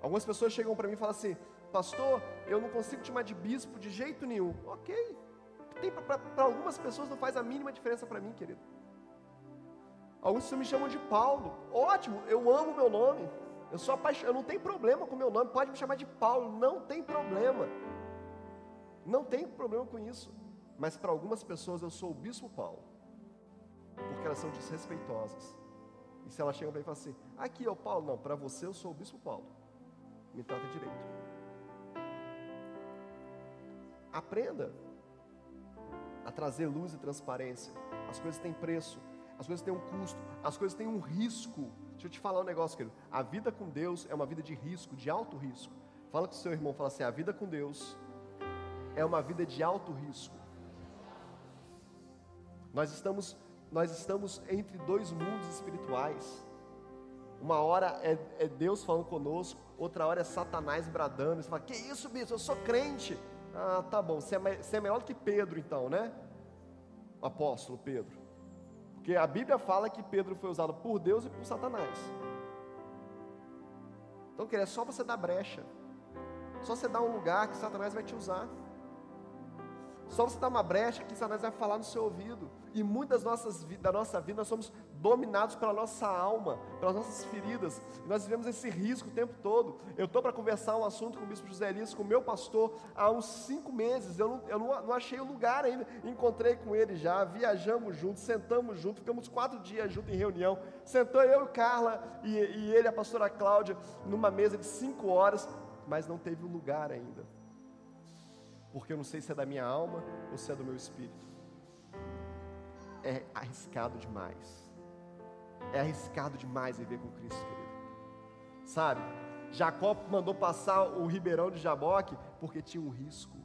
Algumas pessoas chegam para mim e falam assim: Pastor, eu não consigo te chamar de bispo de jeito nenhum. Ok, para algumas pessoas não faz a mínima diferença para mim, querido. Alguns me chamam de Paulo. Ótimo, eu amo meu nome. Eu sou apaixonado, eu não tenho problema com meu nome. Pode me chamar de Paulo, não tem problema. Não tem problema com isso. Mas para algumas pessoas eu sou o bispo Paulo. Porque elas são desrespeitosas. E se elas chegam para mim e falam assim: "Aqui é o Paulo, não, para você eu sou o bispo Paulo". Me trata direito. Aprenda a trazer luz e transparência. As coisas têm preço, as coisas têm um custo, as coisas têm um risco. Deixa eu te falar um negócio, querido. A vida com Deus é uma vida de risco, de alto risco. Fala com o seu irmão, fala assim: a vida com Deus é uma vida de alto risco. Nós estamos, nós estamos entre dois mundos espirituais. Uma hora é, é Deus falando conosco, outra hora é Satanás bradando. Você fala: Que isso, bicho? Eu sou crente. Ah, tá bom, você é, você é melhor do que Pedro então, né? Apóstolo Pedro. Porque a Bíblia fala que Pedro foi usado por Deus e por Satanás. Então, querido, é só você dar brecha. Só você dar um lugar que Satanás vai te usar. Só você dar uma brecha que Satanás vai falar no seu ouvido. E muitas nossas, da nossa vida nós somos dominados pela nossa alma, pelas nossas feridas. E nós vivemos esse risco o tempo todo. Eu estou para conversar um assunto com o bispo José Elias, com o meu pastor, há uns cinco meses. Eu não, eu não, não achei o lugar ainda. Encontrei com ele já, viajamos juntos, sentamos juntos, ficamos quatro dias juntos em reunião. Sentou eu e Carla e, e ele, a pastora Cláudia, numa mesa de cinco horas, mas não teve o lugar ainda porque eu não sei se é da minha alma ou se é do meu espírito. É arriscado demais. É arriscado demais viver com Cristo, querido. Sabe? Jacó mandou passar o ribeirão de Jaboque porque tinha um risco.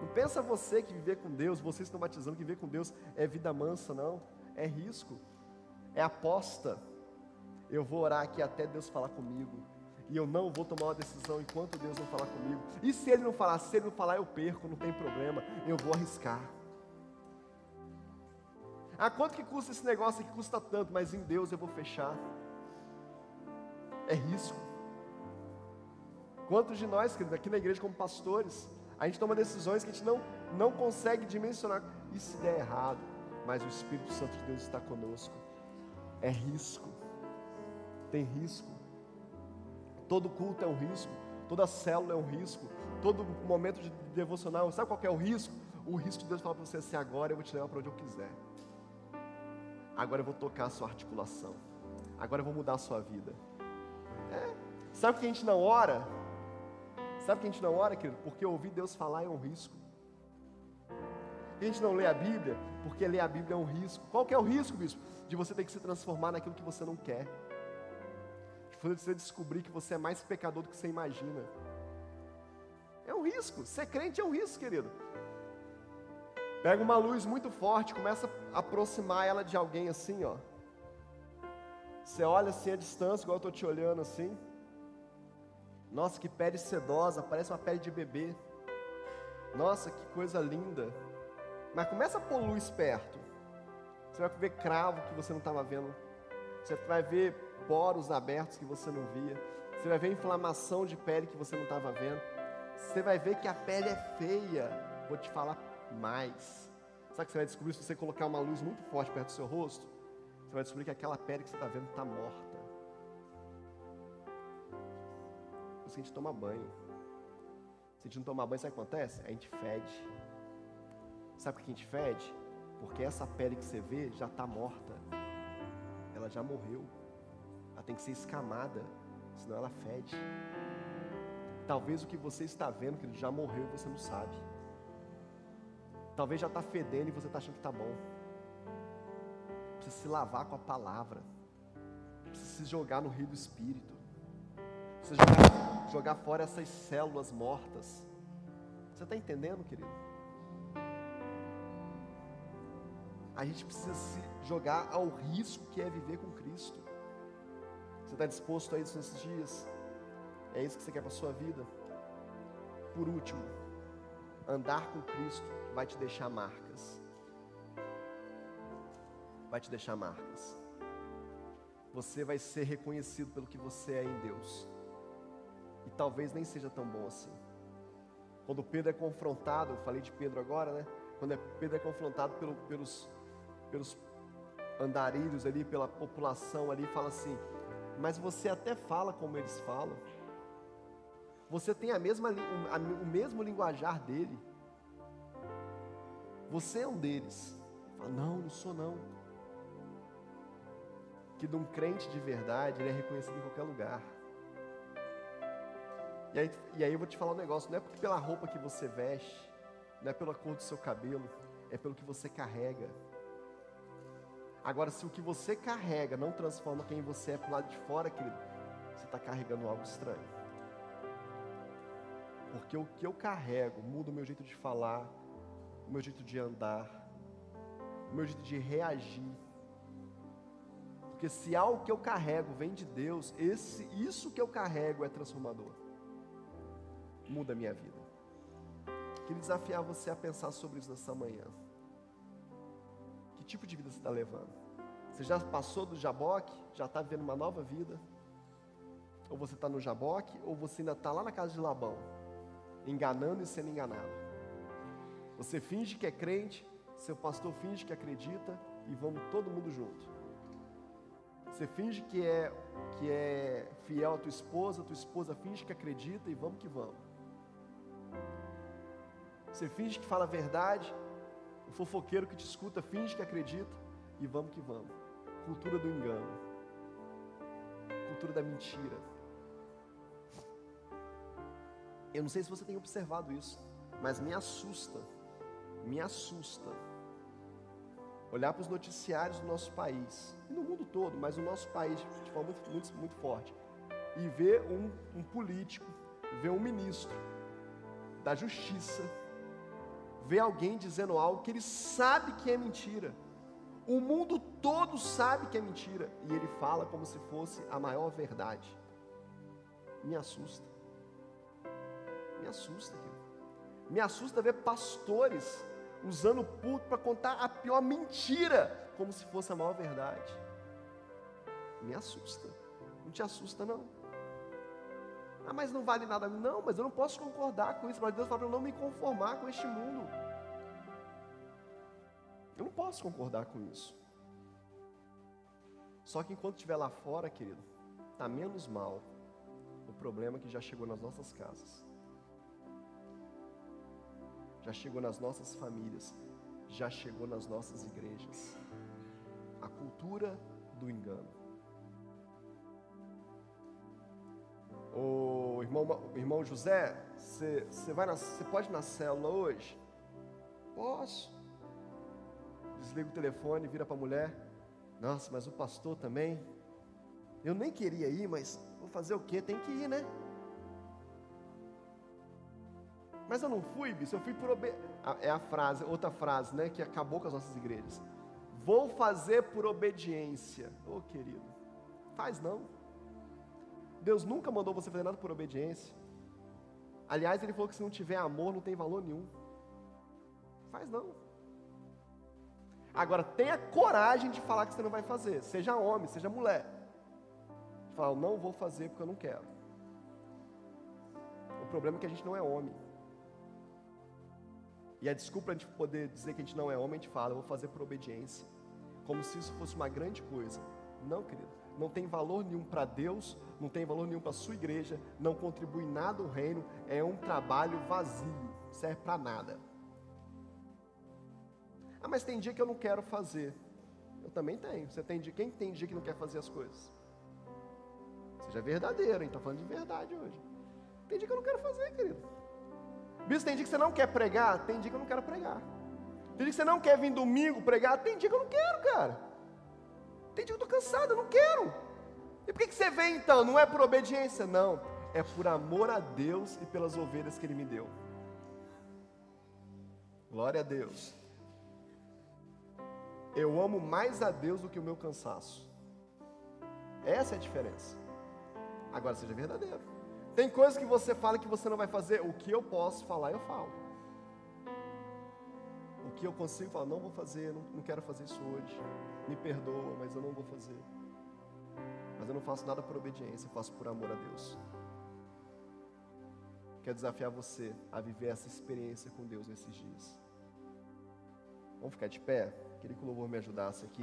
Não pensa você que viver com Deus, vocês estão batizando que viver com Deus é vida mansa, não. É risco. É aposta. Eu vou orar aqui até Deus falar comigo e eu não vou tomar uma decisão enquanto Deus não falar comigo. E se Ele não falar, se Ele não falar, eu perco, não tem problema, eu vou arriscar. Ah, quanto que custa esse negócio aqui? Custa tanto, mas em Deus eu vou fechar. É risco. Quantos de nós, querido, aqui na igreja como pastores, a gente toma decisões que a gente não, não consegue dimensionar. E se der errado? Mas o Espírito Santo de Deus está conosco. É risco. Tem risco. Todo culto é um risco, toda célula é um risco, todo momento de devocional, sabe qual é o risco? O risco de Deus falar para você assim: agora eu vou te levar para onde eu quiser, agora eu vou tocar a sua articulação, agora eu vou mudar a sua vida. É. Sabe que a gente não ora? Sabe que a gente não ora, querido? Porque ouvir Deus falar é um risco. A gente não lê a Bíblia, porque ler a Bíblia é um risco. Qual que é o risco, bispo? De você ter que se transformar naquilo que você não quer você descobrir que você é mais pecador do que você imagina. É um risco. Ser crente é um risco, querido. Pega uma luz muito forte, começa a aproximar ela de alguém assim, ó. Você olha assim a distância, igual eu estou te olhando assim. Nossa, que pele sedosa, parece uma pele de bebê. Nossa, que coisa linda. Mas começa a pôr luz perto. Você vai ver cravo que você não estava vendo. Você vai ver poros abertos que você não via. Você vai ver inflamação de pele que você não estava vendo. Você vai ver que a pele é feia. Vou te falar mais. Sabe que você vai descobrir se você colocar uma luz muito forte perto do seu rosto? Você vai descobrir que aquela pele que você está vendo está morta. Por isso que a gente toma banho. Se a gente não tomar banho, sabe o que acontece? A gente fede. Sabe por que a gente fede? Porque essa pele que você vê já está morta. Ela já morreu. Ela tem que ser escamada, senão ela fede. Talvez o que você está vendo, que ele já morreu você não sabe. Talvez já está fedendo e você está achando que está bom. Precisa se lavar com a palavra. Precisa se jogar no rio do Espírito. Precisa jogar, jogar fora essas células mortas. Você está entendendo, querido? A gente precisa se jogar ao risco que é viver com Cristo. Você está disposto a isso nesses dias? É isso que você quer para a sua vida? Por último, andar com Cristo vai te deixar marcas. Vai te deixar marcas. Você vai ser reconhecido pelo que você é em Deus. E talvez nem seja tão bom assim. Quando Pedro é confrontado, eu falei de Pedro agora, né? Quando Pedro é confrontado pelo, pelos, pelos andarilhos ali, pela população ali, fala assim: Mas você até fala como eles falam. Você tem a mesma, o mesmo linguajar dele. Você é um deles. Fala, não, não sou não. Que de um crente de verdade, ele é reconhecido em qualquer lugar. E aí, e aí eu vou te falar um negócio, não é porque pela roupa que você veste, não é pela cor do seu cabelo, é pelo que você carrega. Agora, se o que você carrega não transforma quem você é para lado de fora, querido, você está carregando algo estranho. Porque o que eu carrego muda o meu jeito de falar, o meu jeito de andar, o meu jeito de reagir. Porque se algo que eu carrego vem de Deus, esse, isso que eu carrego é transformador. Muda a minha vida. Queria desafiar você a pensar sobre isso nessa manhã. Que tipo de vida você está levando? Você já passou do jaboque? Já está vivendo uma nova vida? Ou você está no jaboque? Ou você ainda está lá na casa de Labão, enganando e sendo enganado? Você finge que é crente, seu pastor finge que acredita e vamos todo mundo junto. Você finge que é que é fiel à tua esposa, tua esposa finge que acredita e vamos que vamos. Você finge que fala a verdade, o fofoqueiro que te escuta finge que acredita e vamos que vamos. Cultura do engano. Cultura da mentira. Eu não sei se você tem observado isso, mas me assusta me assusta olhar para os noticiários do nosso país, e no mundo todo, mas no nosso país de forma muito, muito, muito forte, e ver um, um político, ver um ministro da justiça, ver alguém dizendo algo que ele sabe que é mentira. O mundo todo sabe que é mentira e ele fala como se fosse a maior verdade. Me assusta. Me assusta, querido. Me assusta ver pastores usando o púlpito para contar a pior mentira, como se fosse a maior verdade. Me assusta. Não te assusta, não. Ah, mas não vale nada. Não, mas eu não posso concordar com isso. Mas Deus fala para eu não me conformar com este mundo. Eu não posso concordar com isso. Só que enquanto estiver lá fora, querido, está menos mal o problema que já chegou nas nossas casas já chegou nas nossas famílias, já chegou nas nossas igrejas. A cultura do engano. O irmão, irmão José, você pode ir na célula hoje? Posso. Desliga o telefone, vira para a mulher. Nossa, mas o pastor também. Eu nem queria ir, mas vou fazer o quê? Tem que ir, né? Mas eu não fui, bicho, eu fui por obediência. É a frase, outra frase, né, que acabou com as nossas igrejas. Vou fazer por obediência. Ô oh, querido, faz não. Deus nunca mandou você fazer nada por obediência. Aliás, ele falou que se não tiver amor, não tem valor nenhum. Faz não. Agora, tenha coragem de falar que você não vai fazer. Seja homem, seja mulher. Fala, não vou fazer porque eu não quero. O problema é que a gente não é homem. E a desculpa a gente poder dizer que a gente não é homem, a gente fala, eu vou fazer por obediência. Como se isso fosse uma grande coisa. Não, querido. Não tem valor nenhum para Deus, não tem valor nenhum para a sua igreja, não contribui nada ao reino, é um trabalho vazio, serve para nada. Ah, mas tem dia que eu não quero fazer. Eu também tenho. Você tem dia, quem tem dia que não quer fazer as coisas? Seja verdadeiro, hein? Estou falando de verdade hoje. Tem dia que eu não quero fazer, querido. Bispo, tem dia que você não quer pregar? Tem dia que eu não quero pregar. Tem dia que você não quer vir domingo pregar? Tem dia que eu não quero, cara. Tem dia que eu estou cansado, eu não quero. E por que, que você vem então? Não é por obediência? Não. É por amor a Deus e pelas ovelhas que Ele me deu. Glória a Deus. Eu amo mais a Deus do que o meu cansaço. Essa é a diferença. Agora seja verdadeiro. Tem coisas que você fala que você não vai fazer. O que eu posso falar, eu falo. O que eu consigo falar, não vou fazer, não, não quero fazer isso hoje. Me perdoa, mas eu não vou fazer. Mas eu não faço nada por obediência, eu faço por amor a Deus. Quero desafiar você a viver essa experiência com Deus nesses dias. Vamos ficar de pé? Queria que o louvor me ajudasse aqui.